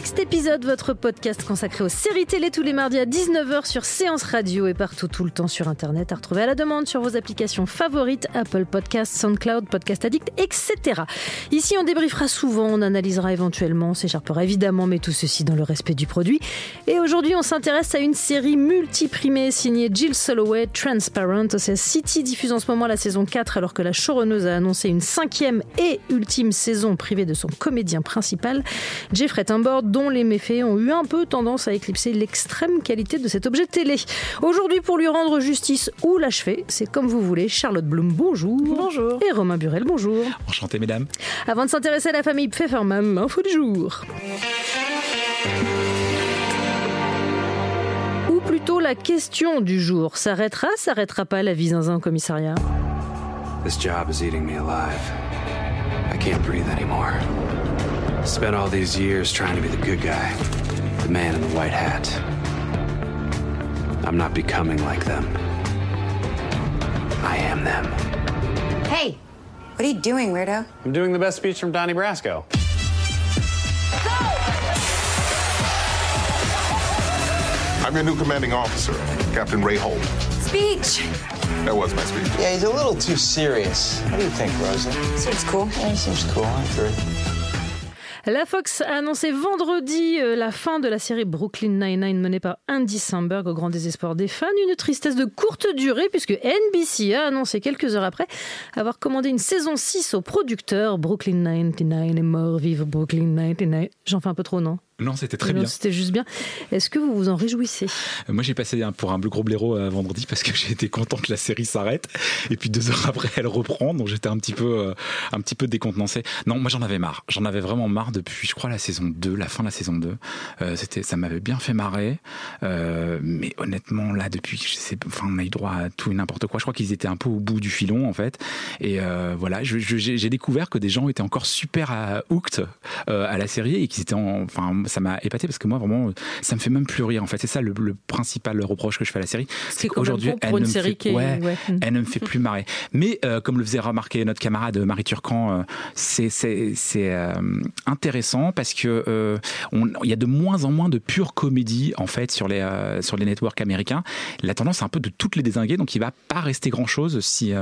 Next Épisode, votre podcast consacré aux séries télé tous les mardis à 19h sur Séance Radio et partout tout le temps sur Internet, à retrouver à la demande sur vos applications favorites, Apple Podcasts, SoundCloud, Podcast Addict, etc. Ici, on débriefera souvent, on analysera éventuellement, on s'écharpera évidemment, mais tout ceci dans le respect du produit. Et aujourd'hui, on s'intéresse à une série multiprimée signée Jill Soloway, Transparent. OCS City diffuse en ce moment la saison 4 alors que la showrunneuse a annoncé une cinquième et ultime saison privée de son comédien principal, Jeffrey Tambor, dont les méfaits ont eu un peu tendance à éclipser l'extrême qualité de cet objet télé. Aujourd'hui, pour lui rendre justice ou l'achever, c'est comme vous voulez, Charlotte Bloom, bonjour. Bonjour. Et Romain Burel, bonjour. Enchanté, mesdames. Avant de s'intéresser à la famille Pfefferman, info du jour. Ou plutôt la question du jour. S'arrêtera, s'arrêtera pas la vie zinzin au commissariat? This job is eating me alive. I can't breathe anymore. Spent all these years trying to be the good guy, the man in the white hat. I'm not becoming like them. I am them. Hey, what are you doing, weirdo? I'm doing the best speech from Donnie Brasco. I'm your new commanding officer, Captain Ray Holt. Speech. That was my speech. Yeah, he's a little too serious. What do you think, Rosa? Seems cool. Yeah, he seems cool. I agree. La Fox a annoncé vendredi euh, la fin de la série Brooklyn Nine-Nine menée par Andy Samberg au grand désespoir des fans. Une tristesse de courte durée puisque NBC a annoncé quelques heures après avoir commandé une saison 6 au producteur. Brooklyn 99 est mort, vive Brooklyn 99. J'en fais un peu trop, non? Non, c'était très Non, bien. C'était juste bien. Est-ce que vous vous en réjouissez? Euh, Moi, j'ai passé pour un gros blaireau euh, vendredi parce que j'ai été content que la série s'arrête. Et puis deux heures après, elle reprend. Donc j'étais un petit peu, euh, un petit peu décontenancé. Non, moi j'en avais marre. J'en avais vraiment marre depuis, je crois, la saison 2, la fin de la saison 2. Euh, c'était, ça m'avait bien fait marrer. Euh, mais honnêtement, là, depuis, je sais, enfin, on a eu droit à tout et n'importe quoi. Je crois qu'ils étaient un peu au bout du filon, en fait. Et euh, voilà, j'ai découvert que des gens étaient encore super à, hooked à la série et qu'ils étaient, en- enfin, ça m'a épaté parce que moi, vraiment, ça me fait même plus rire. En fait, c'est ça le, le principal reproche que je fais à la série. est C'est qu'aujourd'hui, elle ne me fait- qui est- ouais, ouais. Elle ne me fait plus marrer. Mais euh, comme le faisait remarquer notre camarade Marie Turcan, euh, c'est euh, intéressant parce que il y a de moins en moins de pure comédie en fait sur les sur les networks américains. La tendance c'est un peu de toutes les désinguer, donc il va pas rester grand chose si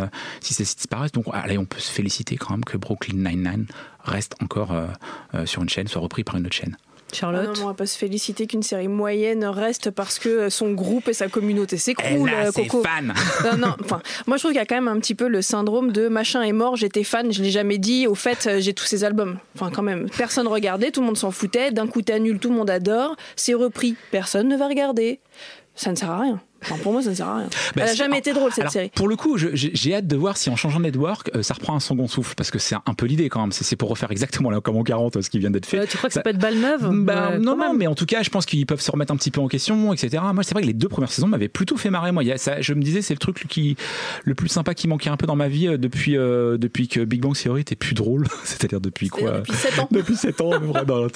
si ces sites disparaissent. Donc allez, on peut se féliciter quand même que Brooklyn Nine Nine reste encore euh, euh, sur une chaîne, soit repris par une autre chaîne. Ah Charlotte non, on va pas se féliciter qu'une série moyenne reste parce que son groupe et sa communauté s'écroulent, Elle a euh, ses Coco. fans. Non, non, enfin, moi je trouve qu'il y a quand même un petit peu le syndrome de machin est mort, j'étais fan, je l'ai jamais dit, au fait euh, j'ai tous ses albums. Enfin quand même, personne regardait, tout le monde s'en foutait, d'un coup t'annules, tout le monde adore, c'est repris, personne ne va regarder. Ça ne sert à rien. Enfin, pour moi ça ne sert à rien. Bah, Elle a c'est- jamais été drôle cette Alors, série. Pour le coup, j'ai hâte de voir si en changeant de network, euh, ça reprend un second souffle, parce que c'est un peu l'idée quand même. C'est c'est pour refaire exactement là, comme en 40, ce qui vient d'être fait. Euh, Tu crois que ça Ça- peut être balle neuve Bah, non, non, mais en tout cas, je pense qu'ils peuvent se remettre un petit peu en question, etc. Moi, c'est vrai que les deux premières saisons m'avaient plutôt fait marrer. Moi, il y a ça, je me disais, c'est le truc qui, le plus sympa qui manquait un peu dans ma vie euh, depuis, euh, depuis que Big Bang Theory était plus drôle. C'est-à-dire depuis quoi? Depuis 7 ans. Depuis 7 ans, vraiment,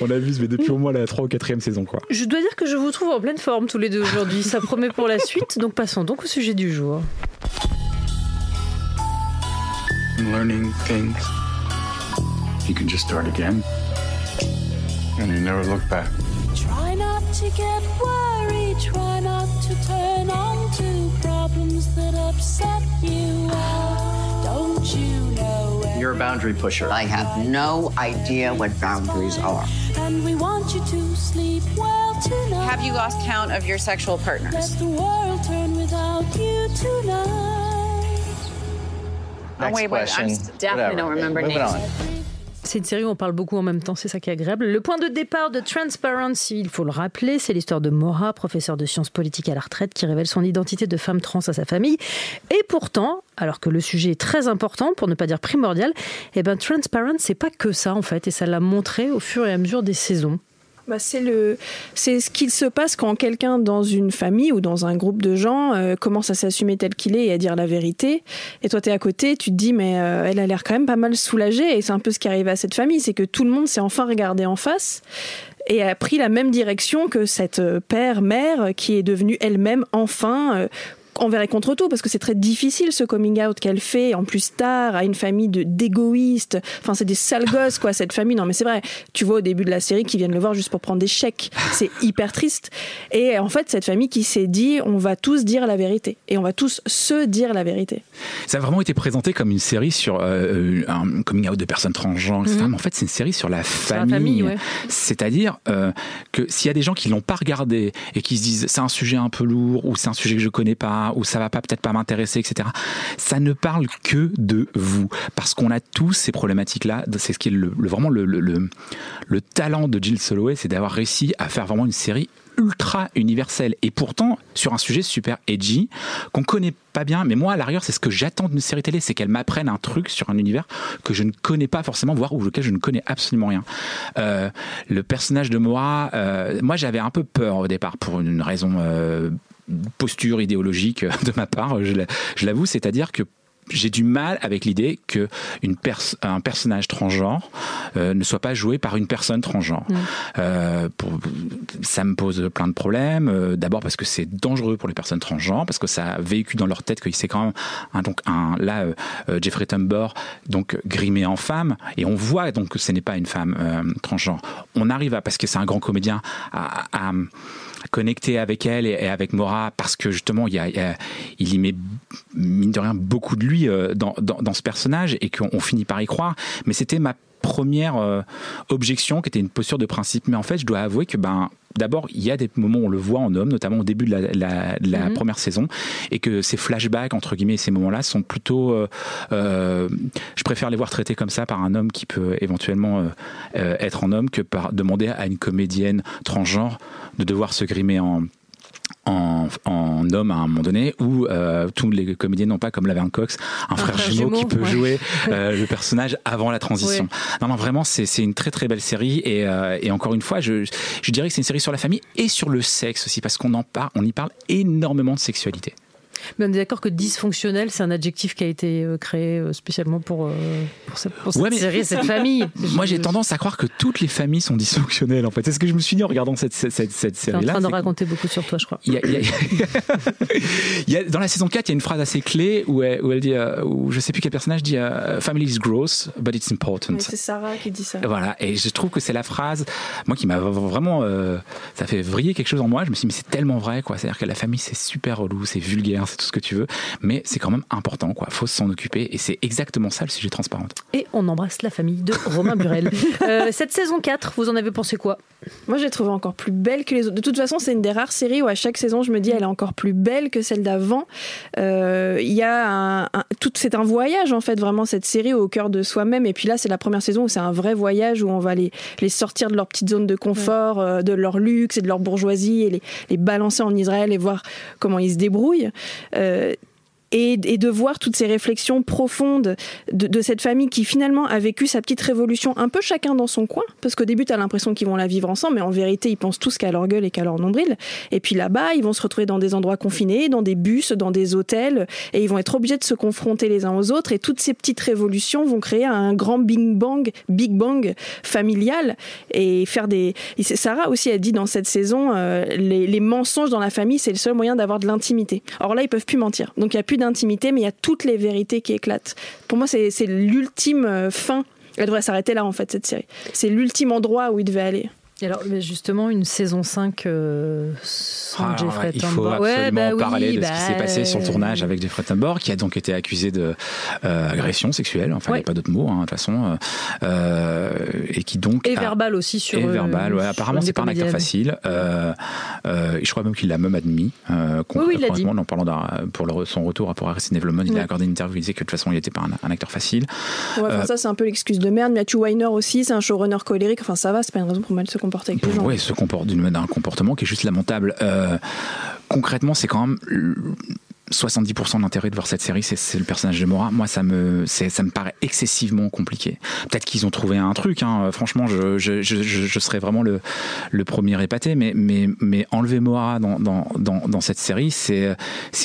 on abuse, mais depuis au moins la 3 ou 4 saison, quoi. Je dois dire que je vous trouve en pleine forme tous les deux aujourd'hui. Ça promet pour la suite. Donc passons donc au sujet du jour. I'm learning things. You can just start again. And you never look back. Try not to get worried, try not to turn on to problems that upset you. Don't you know? You're a boundary pusher. I have no idea what boundaries are. And we want you to sleep well tonight. Have you lost count of your sexual Let partners? the world turn without you tonight. Oh, wait, wait, I'm s- definitely don't remember Moving names. on. C'est une série où on parle beaucoup en même temps, c'est ça qui est agréable. Le point de départ de Transparency, il faut le rappeler, c'est l'histoire de Mora, professeur de sciences politiques à la retraite, qui révèle son identité de femme trans à sa famille. Et pourtant, alors que le sujet est très important, pour ne pas dire primordial, eh ben Transparent, c'est pas que ça en fait, et ça l'a montré au fur et à mesure des saisons. Bah, c'est le, c'est ce qu'il se passe quand quelqu'un dans une famille ou dans un groupe de gens euh, commence à s'assumer tel qu'il est et à dire la vérité. Et toi, t'es à côté, tu te dis mais euh, elle a l'air quand même pas mal soulagée. Et c'est un peu ce qui arrive à cette famille, c'est que tout le monde s'est enfin regardé en face et a pris la même direction que cette euh, père-mère qui est devenue elle-même enfin envers et contre tout, parce que c'est très difficile ce coming out qu'elle fait, en plus tard, à une famille de d'égoïstes. Enfin, c'est des sales gosses, quoi, cette famille. Non, mais c'est vrai. Tu vois au début de la série qu'ils viennent le voir juste pour prendre des chèques. C'est hyper triste. Et en fait, cette famille qui s'est dit, on va tous dire la vérité. Et on va tous se dire la vérité. Ça a vraiment été présenté comme une série sur euh, un coming out de personnes transgenres, etc. Mhm. Mais en fait, c'est une série sur la la famille. famille, ouais. C'est-à-dire euh, que s'il y a des gens qui l'ont pas regardé et qui se disent c'est un sujet un peu lourd ou c'est un sujet que je connais pas ou ça va pas peut-être pas m'intéresser, etc. Ça ne parle que de vous parce qu'on a tous ces problématiques-là. C'est ce qui est le, vraiment le, le, le- le talent de Jill Soloway, c'est d'avoir réussi à faire vraiment une série ultra universelle et pourtant sur un sujet super edgy qu'on connaît pas bien mais moi à l'arrière c'est ce que j'attends d'une série télé c'est qu'elle m'apprenne un truc sur un univers que je ne connais pas forcément voire ou lequel je ne connais absolument rien Euh, le personnage de Moa euh, moi j'avais un peu peur au départ pour une raison euh, posture idéologique de ma part je l'a- je l'avoue c'est à dire que j'ai du mal avec l'idée que une pers- un personnage transgenre euh, ne soit pas joué par une personne transgenre. Euh, pour, ça me pose plein de problèmes. Euh, D'abord parce que c'est dangereux pour les personnes transgenres, parce que ça véhicule dans leur tête que c'est quand même un, donc un là Jeffrey Tambor donc grimé en femme et on voit donc que ce n'est pas une femme transgenre. On arrive à parce que c'est un grand comédien à, à- à connecter avec elle et, avec Mora parce que justement y a- il y met mine de rien beaucoup de lui euh, dans, dans, dans ce personnage et qu'on on finit par y croire mais c'était ma première euh, objection qui était une posture de principe mais en fait je dois avouer que ben D'abord, il y a des moments où on le voit en homme, notamment au début de la, la- de la Mhm. première saison, et que ces flashbacks entre guillemets, ces moments-là sont plutôt. euh, euh, je préfère les voir traités comme ça par un homme qui peut éventuellement être en homme que par demander à une comédienne transgenre de devoir se grimer en en, en homme à un moment donné où euh, tous les comédiens n'ont pas comme l'avait un Cox un, frère, frère jumeau, qui peut ouais. jouer euh, le personnage avant la transition. Ouais. Non non vraiment c'est c'est une très très belle série et, euh, et encore une fois je, je dirais que c'est une série sur la famille et sur le sexe aussi parce qu'on en parle on y parle énormément de sexualité. Mais on est d'accord que dysfonctionnel, c'est un adjectif qui a été euh, créé euh, spécialement pour, euh, pour cette, pour cette Ouais, mais- série, cette famille. Moi j'ai tendance à croire que toutes les familles sont dysfonctionnelles en fait. C'est ce que je me suis dit en regardant cette, cette, cette, cette T'es en train de raconter beaucoup sur toi, je crois. Il y a- il y a- il y a- dans la saison 4, il y a une phrase assez clé où elle, où elle dit, euh, où je sais plus quel personnage dit euh, Family is gross, but it's important. C'est Sarah qui dit ça. Voilà, et je trouve que c'est la phrase, moi qui m'a vraiment, euh, ça fait vriller quelque chose en moi. Je me suis dit, mais c'est tellement vrai, quoi. C'est-à-dire que la famille, c'est super relou, c'est vulgaire, c'est tout ce que tu veux, mais c'est quand même important, quoi. Faut s'en occuper, et c'est exactement ça le sujet transparente. Et on embrasse la famille de Romain Burel. Euh, cette saison 4, vous en avez pensé quoi? Moi, j'ai trouvé encore plus belle que les autres. De toute façon, c'est une des rares séries où à chaque saison, je me dis, elle est encore plus belle que celle d'avant. Euh, Il y a un, un- tout, c'est un voyage en fait, vraiment cette série au cœur de soi-même. Et puis là, c'est la première saison où c'est un vrai voyage où on va les, les sortir de leur petite zone de confort, euh, de leur luxe et de leur bourgeoisie et les, les balancer en Israël et voir comment ils se débrouillent. Euh, et, et de voir toutes ces réflexions profondes de, de cette famille qui finalement a vécu sa petite révolution un peu chacun dans son coin, parce qu'au début tu as l'impression qu'ils vont la vivre ensemble, mais en vérité ils pensent tous qu'à leur gueule et qu'à leur nombril. Et puis là-bas, ils vont se retrouver dans des endroits confinés, dans des bus, dans des hôtels, et ils vont être obligés de se confronter les uns aux autres, et toutes ces petites révolutions vont créer un grand Big Bang, Big Bang familial, et faire des... Sarah aussi a dit dans cette saison, euh, les, les mensonges dans la famille, c'est le seul moyen d'avoir de l'intimité. Or là, ils peuvent plus mentir. Donc il n'y a plus d'intimité, mais il y a toutes les vérités qui éclatent. Pour moi, c'est l'ultime euh, fin. Elle devrait s'arrêter là, en fait, cette série. C'est l'ultime endroit où il devait aller. Et alors, justement, une saison 5 euh, Sans Ah, Jeffrey il faut absolument Ouais, bah parler oui, de ce qui bah, s'est passé sur le tournage avec Jeffrey Tambor, qui a donc été accusé de euh, agression sexuelle, enfin il n'y Ouais. a pas d'autre mot hein, de toute façon, euh, euh, et qui donc Et a- verbal aussi sur. et euh, verbal, ouais. apparemment c'est pas un acteur facile. Euh, euh, je crois même qu'il l'a même admis. Euh, Oui, oui, il l'a dit. concrètement, En parlant d'un- pour le- son retour pour Arrested Development, il Ouais. a accordé une interview, il disait que de toute façon il n'était pas un, un acteur facile. Ouais, enfin, Euh, ça, c'est un peu l'excuse de merde. Matthew Weiner aussi, c'est un showrunner colérique. Enfin, ça va, c'est pas une raison pour mal se comporter avec les gens. Ouais, se comporte d'un comportement qui est juste lamentable. Euh, concrètement, c'est quand même euh, 70% de l'intérêt de voir cette série, c'est le personnage de Mora. Moi, ça me, ça me paraît excessivement compliqué. Peut-être qu'ils ont trouvé un truc. Hein. Franchement, je, serais vraiment le, premier épaté. Mais, enlever Mora dans, dans, cette série, c'est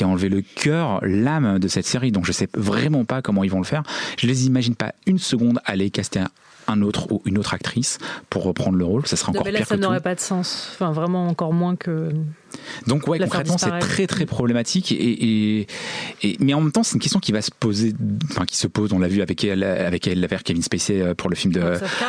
enlever le cœur, l'âme de cette série. Donc, je sais vraiment pas comment ils vont le faire. Je les imagine pas une seconde aller caster un, un autre ou une autre actrice pour reprendre le rôle. Ça sera encore mais là, pire ça n'aurait pas de sens. Enfin, vraiment encore moins que. Donc ouais, concrètement, c'est très très problématique et, et, et- mais en même temps, c'est une question qui va se poser, enfin qui se pose. On l'a vu avec elle, avec elle, Kevin Spacey euh, pour le film de,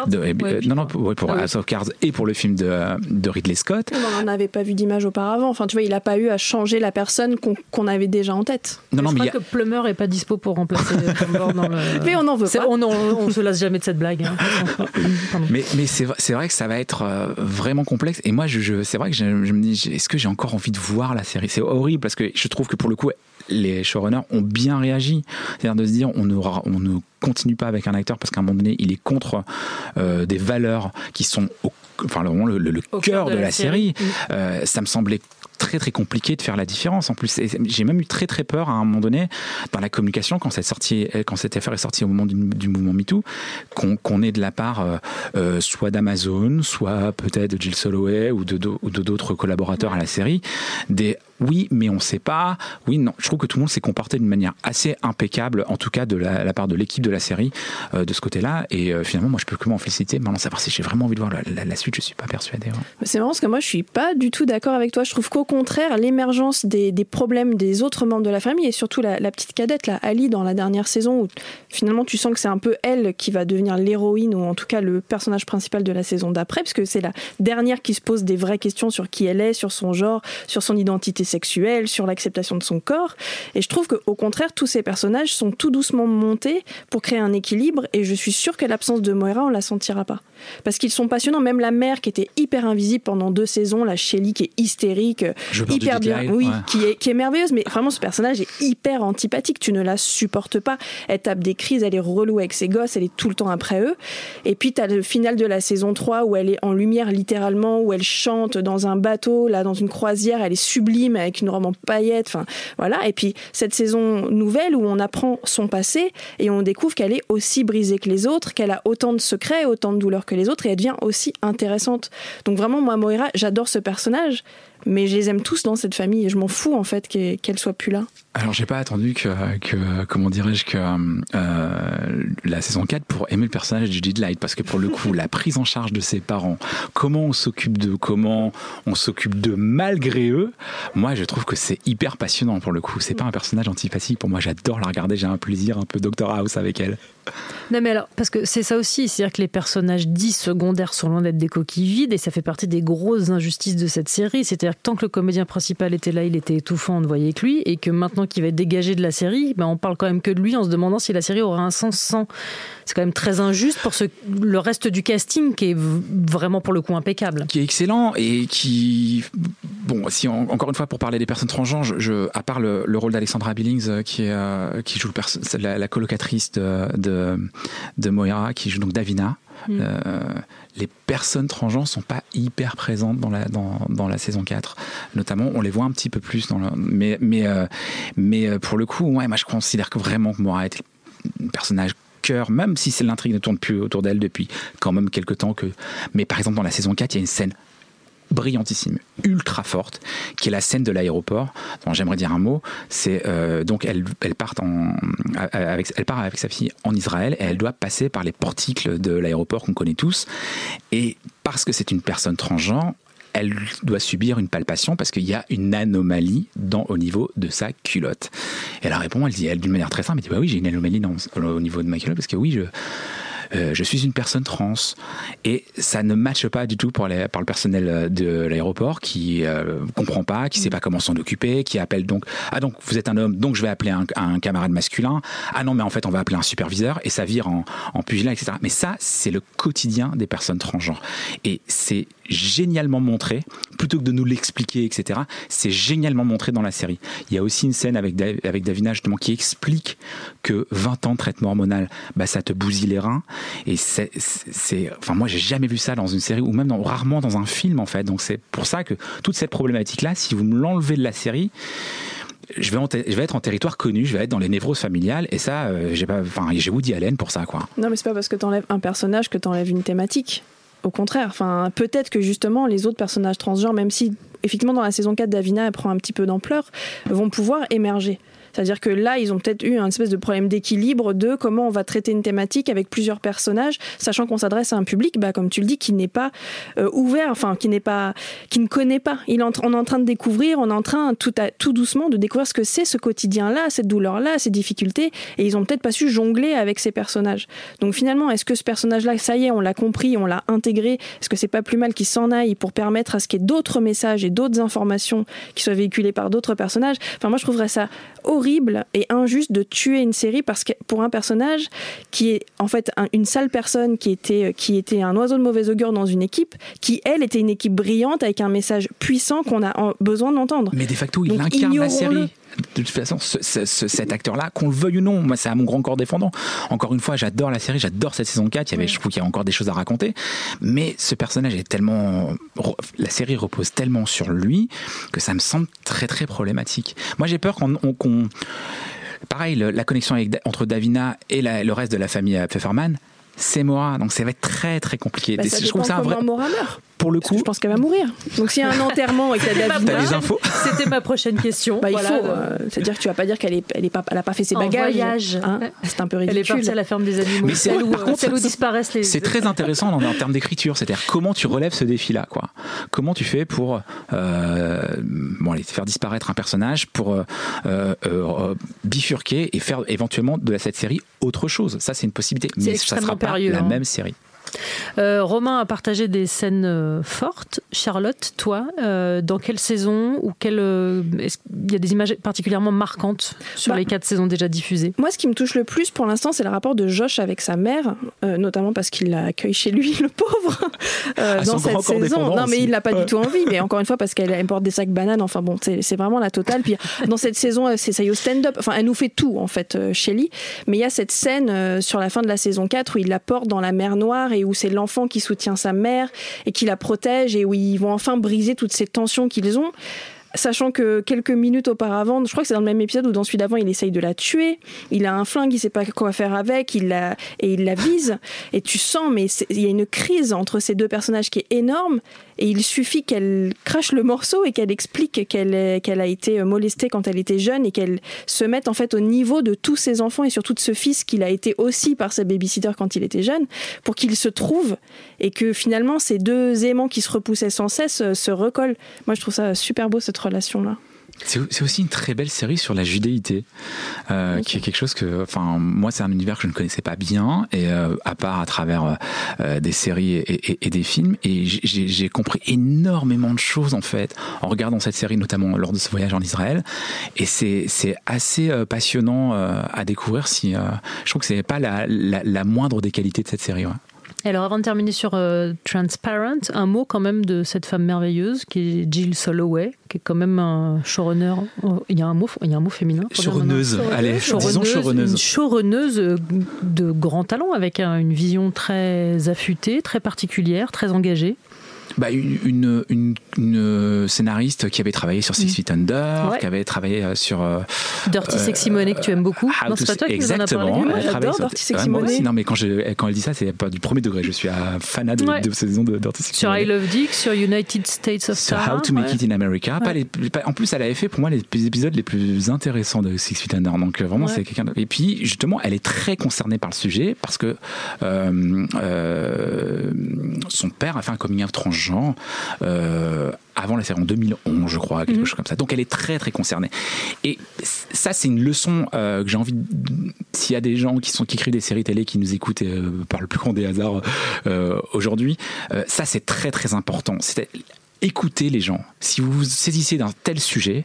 de- Ouais, euh, non non pour, ouais, pour Ah oui. House of Cards et pour le film de, de Ridley Scott. On n'en avait pas vu d'image auparavant. Enfin, tu vois, il a pas eu à changer la personne qu'on avait déjà en tête. Non non je mais il crois y a- que Plummer est pas dispo pour remplacer dans le. Mais on n'en veut pas. On, on, on se lasse jamais de cette blague. hein. Mais, mais c'est, vrai- c'est vrai que ça va être euh, vraiment complexe. Et moi, je, je- c'est vrai que je, je me dis, est-ce que j'ai encore envie de voir la série C'est horrible parce que je trouve que pour le coup, les showrunners ont bien réagi. C'est-à-dire de se dire, on, ne continue pas avec un acteur parce qu'à un moment donné, il est contre euh, des valeurs qui sont au, enfin, vraiment le, le- le Au cœur de, la, série. Euh, ça me semblait très très compliqué de faire la différence. En plus j'ai même eu très très peur à un moment donné dans la communication quand cette sortie quand cette affaire est sortie au moment du, du mouvement MeToo qu'on qu'on ait de la part euh, euh, soit d'Amazon soit peut-être de Jill Soloway ou de d'autres collaborateurs à la série des oui mais on sait pas oui non je trouve que tout le monde s'est comporté d'une manière assez impeccable en tout cas de la, la part de l'équipe de la série euh, de ce côté là et euh, finalement moi je peux que m'en féliciter. Maintenant savoir si j'ai vraiment envie de voir la, la- la je suis pas persuadé ouais. C'est marrant parce que moi, je suis pas du tout d'accord avec toi. Je trouve qu'au contraire, l'émergence des, problèmes des autres membres de la famille et surtout la, la petite cadette, là, Ali, dans la dernière saison, où finalement tu sens que c'est un peu elle qui va devenir l'héroïne ou en tout cas le personnage principal de la saison d'après, parce que c'est la dernière qui se pose des vraies questions sur qui elle est, sur son genre, sur son identité sexuelle, sur l'acceptation de son corps. Et je trouve qu'au contraire, tous ces personnages sont tout doucement montés pour créer un équilibre. Et je suis sûre que l'absence de Moira, on la sentira pas. Parce qu'ils sont passionnants. Même la mère qui était hyper invisible pendant deux saisons, la Shelly qui est hystérique, Je hyper bien, oui, ouais. qui est, qui est merveilleuse. Mais vraiment, ce personnage est hyper antipathique. Tu ne la supportes pas. Elle tape des crises, elle est relou avec ses gosses, elle est tout le temps après eux. Et puis, tu as le final de la saison 3 où elle est en lumière littéralement, où elle chante dans un bateau, là, dans une croisière. Elle est sublime avec une robe en paillettes. Enfin, voilà. Et puis, cette saison nouvelle où on apprend son passé et on découvre qu'elle est aussi brisée que les autres, qu'elle a autant de secrets, autant de douleurs que les autres et elle devient aussi intéressante. Donc, vraiment, moi, Moira, j'adore ce personnage. Mais je les aime tous dans cette famille et je m'en fous en fait qu'elle soit plus là. Alors j'ai pas attendu que, que comment dirais-je que euh, la saison 4 pour aimer le personnage de Judy Light parce que pour le coup la prise en charge de ses parents, comment on s'occupe d'eux, comment on s'occupe d'eux malgré eux, moi je trouve que c'est hyper passionnant pour le coup. C'est pas un personnage antipathique pour moi, j'adore la regarder, j'ai un plaisir un peu Doctor House avec elle. Non mais alors, parce que c'est ça aussi, c'est-à-dire que les personnages dits secondaires sont loin d'être des coquilles vides et ça fait partie des grosses injustices de cette série. C'est-à-dire que tant que le comédien principal était là, il était étouffant, on ne voyait que lui, et que maintenant qu'il va être dégagé de la série, ben on parle quand même que de lui en se demandant si la série aura un sens sans. C'est quand même très injuste pour ce, le reste du casting qui est vraiment pour le coup impeccable. qui est excellent et qui bon si en- encore une fois pour parler des personnes transgenres je, à part le, le rôle d'Alexandra Billings euh, qui est euh, qui joue la, colocatrice de Moira qui joue donc Davina Mm. euh, les personnes transgenres sont pas hyper présentes dans la dans, dans la saison 4 notamment on les voit un petit peu plus dans mais mais euh, mais euh, pour le coup ouais moi je considère que vraiment que Moira est un personnage cœur, même si l'intrigue ne tourne plus autour d'elle depuis quand même quelques temps que. Mais par exemple dans la saison 4, il y a une scène brillantissime, ultra forte, qui est la scène de l'aéroport. dont j'aimerais dire un mot. C'est euh, donc elle, elle part avec, elle part avec sa fille en Israël et elle doit passer par les portiques de l'aéroport qu'on connaît tous. Et parce que c'est une personne transgenre, elle doit subir une palpation parce qu'il y a une anomalie dans, au niveau de sa culotte. Et elle répond, elle dit, elle d'une manière très simple, elle dit, bah oui, j'ai une anomalie au niveau de ma culotte parce que oui, je, euh, je suis une personne trans. Et ça ne matche pas du tout pour les, par le personnel euh, de l'aéroport qui euh, comprend pas, qui sait pas comment s'en occuper, qui appelle donc ah donc vous êtes un homme, donc je vais appeler un, un camarade masculin. Ah non mais en fait on va appeler un superviseur et ça vire en, en pugilat, etc. Mais ça c'est le quotidien des personnes transgenres et c'est génialement montré plutôt que de nous l'expliquer, etc. C'est génialement montré dans la série. Il y a aussi une scène avec, Da- avec Davina justement qui explique que 20 ans de traitement hormonal, bah, ça te bousille les reins. Et c'est, enfin moi j'ai jamais vu ça dans une série ou même rarement dans un film en fait. Donc c'est pour ça que toute cette problématique là, si vous me l'enlevez de la série, je vais être en territoire connu, je vais être dans les névroses familiales et ça, euh, j'ai pas, enfin j'ai Woody Allen pour ça quoi. Non, mais c'est pas parce que t'enlèves un personnage que t'enlèves une thématique. Au contraire, enfin, peut-être que justement les autres personnages transgenres, même si effectivement dans la saison 4 Davina elle prend un petit peu d'ampleur, vont pouvoir émerger. C'est-à-dire que là, ils ont peut-être eu un espèce de problème d'équilibre de comment on va traiter une thématique avec plusieurs personnages, sachant qu'on s'adresse à un public, bah, comme tu le dis, qui n'est pas euh, ouvert, enfin, qui n'est pas, qui ne connaît pas. Il on est en train de découvrir, on est en train tout, à- tout doucement de découvrir ce que c'est ce quotidien-là, cette douleur-là, ces difficultés, et ils ont peut-être pas su jongler avec ces personnages. Donc finalement, est-ce que ce personnage-là, ça y est, on l'a compris, on l'a intégré, est-ce que c'est pas plus mal qu'il s'en aille pour permettre à ce qu'il y ait d'autres messages et d'autres informations qui soient véhiculées par d'autres personnages? Enfin, moi, je trouverais ça horrible et injuste de tuer une série parce que pour un personnage qui est en fait un- une sale personne qui était qui était un oiseau de mauvais augure dans une équipe qui elle était une équipe brillante avec un message puissant qu'on a besoin d'entendre. Mais de facto, il Donc, incarne la série. De toute façon, ce- ce- ce- cet acteur-là, qu'on le veuille ou non, moi, c'est à mon grand corps défendant. Encore une fois, j'adore la série, j'adore cette saison 4. Il y avait, Je trouve qu'il y a encore des choses à raconter. Mais ce personnage est tellement. La série repose tellement sur lui que ça me semble très, très problématique. Moi, j'ai peur qu'on. on- qu'on- pareil, la connexion avec, entre Davina et la- le reste de la famille euh, Pfefferman, c'est Mora. Donc, ça va être très, très compliqué. Bah, ça je trouve ça un vrai. Mora meurt. Pour le coup, je pense qu'elle va mourir. Donc s'il y a un enterrement et qu'il y a Davina, T'as les infos C'était ma prochaine question. bah, il Voilà, faut. euh, C'est-à-dire que tu vas pas dire qu'elle est, elle est pas, elle a pas fait ses En bagages. voyage. hein. c'est un peu Elle est ridicule. partie à la ferme des animaux, Mais c'est- où, par contre, celle où disparaissent les. C'est très intéressant en, en termes d'écriture, c'est-à-dire comment tu relèves ce défi-là, quoi? Comment tu fais pour euh, bon, allez, faire disparaître un personnage, pour euh, euh, euh, bifurquer et faire éventuellement de cette série autre chose? Ça, c'est une possibilité, mais ça extrêmement sera pas périlleux, la hein. même série. Euh, Romain a partagé des scènes euh, fortes. Charlotte, toi, euh, dans quelle saison ou quelle euh, qu'il y a des images particulièrement marquantes sur Bah, les quatre saisons déjà diffusées? Moi, ce qui me touche le plus pour l'instant, c'est le rapport de Josh avec sa mère, euh, notamment parce qu'il l'accueille chez lui, le pauvre, euh, Ah, dans cette saison. Non, mais aussi. il n'a pas du tout envie, mais encore une fois, parce qu'elle elle porte des sacs bananes, enfin bon, c'est c'est vraiment la totale. Puis dans cette saison, c'est ça y est stand-up, enfin, elle nous fait tout, en fait, euh, Shelly. Mais il y a cette scène euh, sur la fin de la saison 4 où il la porte dans la mer Noire et où c'est l'enfant qui soutient sa mère et qui la protège et où ils vont enfin briser toutes ces tensions qu'ils ont. Sachant que quelques minutes auparavant, je crois que c'est dans le même épisode où dans celui d'avant, il essaye de la tuer. Il a un flingue, il sait pas quoi faire avec, il la, et il la vise. Et tu sens, mais il y a une crise entre ces deux personnages qui est énorme. Et il suffit qu'elle crache le morceau et qu'elle explique qu'elle a été molestée quand elle était jeune et qu'elle se mette en fait au niveau de tous ses enfants et surtout de ce fils qu'il a été aussi par sa babysitter quand il était jeune, pour qu'il se trouve et que finalement ces deux aimants qui se repoussaient sans cesse euh, se recollent. Moi, je trouve ça super beau cette relation-là. C'est c'est aussi une très belle série sur la judéité, euh, qui est quelque chose que, enfin, moi, c'est un univers que je ne connaissais pas bien, et euh, à part à travers euh, des séries et, et- et des films, et j'ai- compris énormément de choses en fait en regardant cette série, notamment lors de ce voyage en Israël, et c'est assez passionnant à découvrir. Si je trouve que c'est pas la, la, la moindre des qualités de cette série. ouais. Et Alors avant de terminer sur euh, Transparent, un mot quand même de cette femme merveilleuse qui est Jill Soloway, qui est quand même un showrunner. Oh, Il y a un mot, il y a un mot féminin. Showrunneuse, allez, disons Showrunneuse, showrunneuse. Une showrunneuse euh, de grand talent avec un- une vision très affûtée, très particulière, très engagée. Bah, une, une, une, une scénariste qui avait travaillé sur Six Feet Under, Mm. Ouais. qui avait travaillé euh, sur euh, Dirty Sexy Money que tu aimes beaucoup. How Non, c'est pas toi qui nous en parlé. Moi, j'adore Dirty Sexy Money. aussi, non, mais quand, je, quand elle dit ça, c'est pas du premier degré. Je suis un fanat de, Ouais. de saison de Dirty Sexy Sur Money. I Love Dick, sur United States of Sur. How to Make ouais. It in America. Pas les- pas- en plus, elle avait fait pour moi les épisodes les plus intéressants de Six Feet Under. Donc euh, vraiment, c'est quelqu'un. Et puis justement, elle est très concernée par le sujet parce que euh, euh, son père a fait un coming out transgenre euh, avant la série en 2011, je crois, quelque Mhm. chose comme ça. Donc elle est très très concernée. Et ça, c'est une leçon euh, que j'ai envie. de- S'il y a des gens qui sont qui écrivent des séries télé qui nous écoutent euh, par le plus grand des hasards euh, aujourd'hui, ça c'est très très important. C'est écouter les gens. Si vous vous saisissez d'un tel sujet,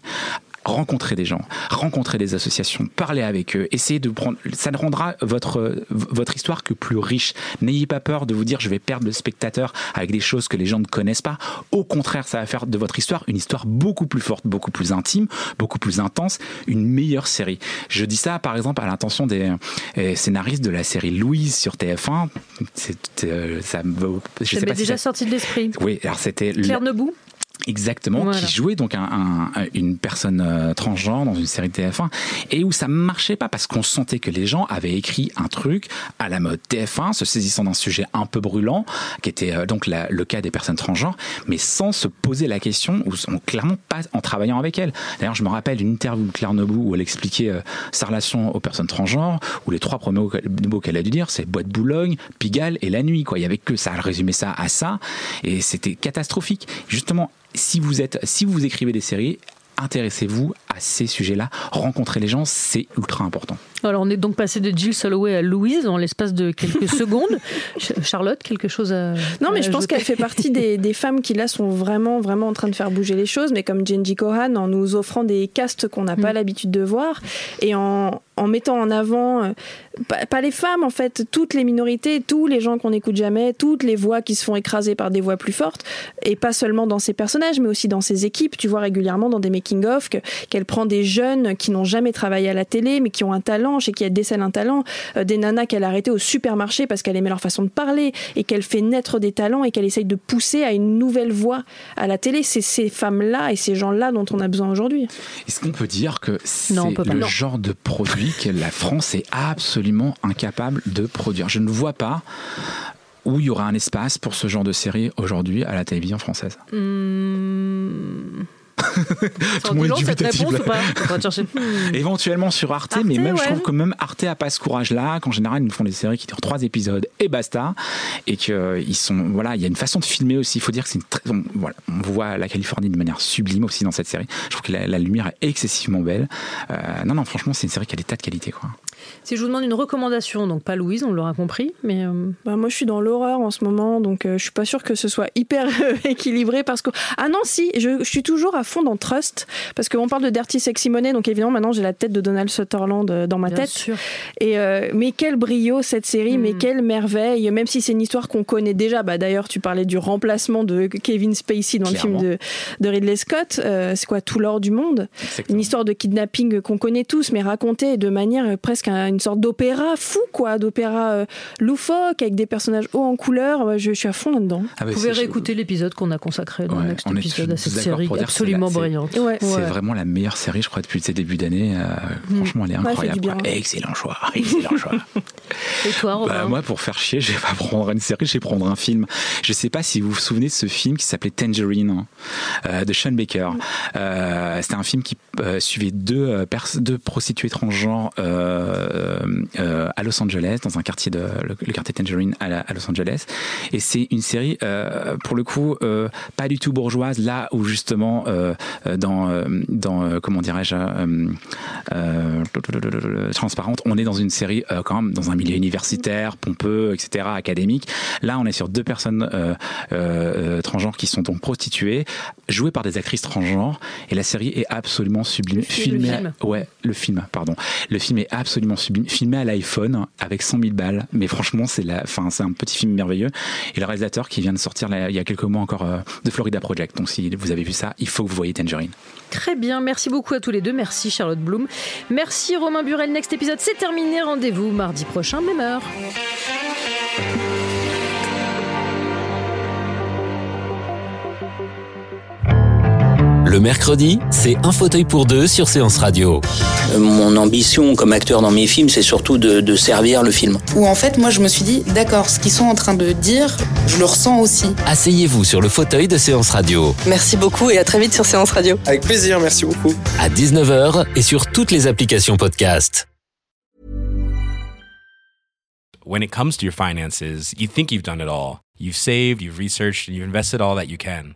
rencontrer des gens, rencontrer des associations, parler avec eux, essayer de prendre, ça ne rendra votre, votre histoire que plus riche. N'ayez pas peur de vous dire je vais perdre le spectateur avec des choses que les gens ne connaissent pas. Au contraire, ça va faire de votre histoire une histoire beaucoup plus forte, beaucoup plus intime, beaucoup plus intense, une meilleure série. Je dis ça par exemple à l'intention des euh, scénaristes de la série Louise sur TF1. C'est, euh, ça me, je sais si déjà ça- sorti de l'esprit. Oui, alors c'était Claire Nebou Exactement, Voilà. qui jouait donc un, un- une personne euh, transgenre dans une série de TF1 et où ça marchait pas parce qu'on sentait que les gens avaient écrit un truc à la mode TF1, se saisissant d'un sujet un peu brûlant, qui était euh, donc la- le cas des personnes transgenres, mais sans se poser la question ou clairement pas en travaillant avec elles. D'ailleurs, je me rappelle d'une interview de Claire Nebou où elle expliquait euh, sa relation aux personnes transgenres, où les trois premiers mots qu'elle- mots qu'elle a dû dire, c'est Bois de Boulogne, Pigalle et la nuit. Quoi. Il y avait que ça, elle résumait ça à ça, et c'était catastrophique. Justement, si vous êtes, si vous écrivez des séries, intéressez-vous à ces sujets-là, rencontrez les gens, c'est ultra important. Alors, on est donc passé de Jill Soloway à Louise en l'espace de quelques secondes. Ch- Charlotte, quelque chose à. Non, mais à je pense qu'elle fait partie des, des femmes qui là sont vraiment, vraiment en train de faire bouger les choses, mais comme Jenji Kohan, en nous offrant des castes qu'on n'a pas l'habitude de voir et en, en mettant en avant, euh, pas, pas les femmes en fait, toutes les minorités, tous les gens qu'on n'écoute jamais, toutes les voix qui se font écraser par des voix plus fortes, et pas seulement dans ses personnages, mais aussi dans ses équipes. Tu vois régulièrement dans des making-of que- qu'elle prend des jeunes qui n'ont jamais travaillé à la télé, mais qui ont un talent, chez qui elle décèle un talent, euh, des nanas qu'elle a arrêtées au supermarché parce qu'elle aimait leur façon de parler, et qu'elle fait naître des talents et qu'elle essaye de pousser à une nouvelle voix à la télé. C'est ces femmes-là et ces gens-là dont on a besoin aujourd'hui. Est-ce qu'on peut dire que c'est le Non. genre de produit que la France est absolument incapable de produire? Je ne vois pas où il y aura un espace pour ce genre de série aujourd'hui à la télévision française. Hmm. Tout le monde est Sans cette dubitatif, réponse là. ou pas On va chercher. Hmm. Éventuellement sur Arte, Arte, mais même je trouve que même Arte a pas ce courage-là, qu'en général ils nous font des séries qui durent trois épisodes et basta, et que ils sont voilà, il y a une façon de filmer aussi. Il faut dire que c'est une très, on, voilà, on voit la Californie de manière sublime aussi dans cette série. Je trouve que la, la lumière est excessivement belle. Euh, non non, franchement c'est une série qui a des tas de qualités quoi. Si je vous demande une recommandation, donc pas Louise, on l'aura compris, mais. euh, Bah, moi, je suis dans l'horreur en ce moment, donc euh, je suis pas sûre que ce soit hyper euh, équilibré parce que ah non si, je, je suis toujours à fond dans Trust parce qu'on parle de Dirty Sexy Money, donc évidemment maintenant j'ai la tête de Donald Sutherland euh, dans ma Bien tête. sûr. Et euh, mais quel brio cette série, mais quelle merveille, même si c'est une histoire qu'on connaît déjà. Bah d'ailleurs, tu parlais du remplacement de Kevin Spacey dans Clairement. le film de, de Ridley Scott. Euh, c'est quoi tout l'or du monde? Une histoire de kidnapping qu'on connaît tous, mais racontée de manière presque une sorte d'opéra fou, quoi, d'opéra euh, loufoque avec des personnages hauts en couleur. Je, je suis à fond là-dedans. Ah bah, Vous pouvez réécouter l'épisode qu'on a consacré dans Ouais, next on épisode à cette série absolument la- brillante. Ouais. C'est Ouais. vraiment la meilleure série, je crois, depuis ces débuts d'année. Euh, Franchement, elle est incroyable. bien. Excellent choix, excellent choix. Et toi, Romain Bah, moi, pour faire chier, je vais pas prendre une série, je vais prendre un film. Je sais pas si vous vous souvenez de ce film qui s'appelait Tangerine hein, euh, de Sean Baker. Euh, C'était un film qui euh, suivait deux, euh, pers- deux prostituées transgenres euh, à Los Angeles, dans un quartier de le, le quartier Tangerine à, la- à Los Angeles. Et c'est une série, euh, pour le coup, euh, pas du tout bourgeoise, là où justement euh, euh, dans euh, dans euh, comment dirais-je euh, euh, transparente, on est dans une série euh, quand même dans un milieu universitaire, pompeux, etc., académique. Là, on est sur deux personnes euh, euh, transgenres qui sont donc prostituées, jouées par des actrices transgenres, et la série est absolument sublime. Le film, Filmée le à- film. ouais, le film, pardon. Le film est absolument filmé à l'iPhone avec 100 000 balles, mais franchement, c'est un petit film merveilleux. Et le réalisateur qui vient de sortir là, il y a quelques mois encore euh, de Florida Project. Donc, si vous avez vu ça, il faut que vous voyez Tangerine. Très bien, merci beaucoup à tous les deux. Merci Charlotte Bloom. Merci Romain Burel. Next épisode, c'est terminé. Rendez-vous mardi prochain, même heure. Le mercredi, c'est un fauteuil pour deux sur Séance Radio. Mon ambition comme acteur dans mes films, c'est surtout de, de servir le film. Où en fait, moi, je me suis dit, d'accord, ce qu'ils sont en train de dire, je le ressens aussi. Asseyez-vous sur le fauteuil de Séance Radio. Merci beaucoup et à très vite sur Séance Radio. Avec plaisir, merci beaucoup. À 19h et sur toutes les applications podcast. When it comes to your finances, you think you've done it all. You've saved, you've researched, and you've invested all that you can.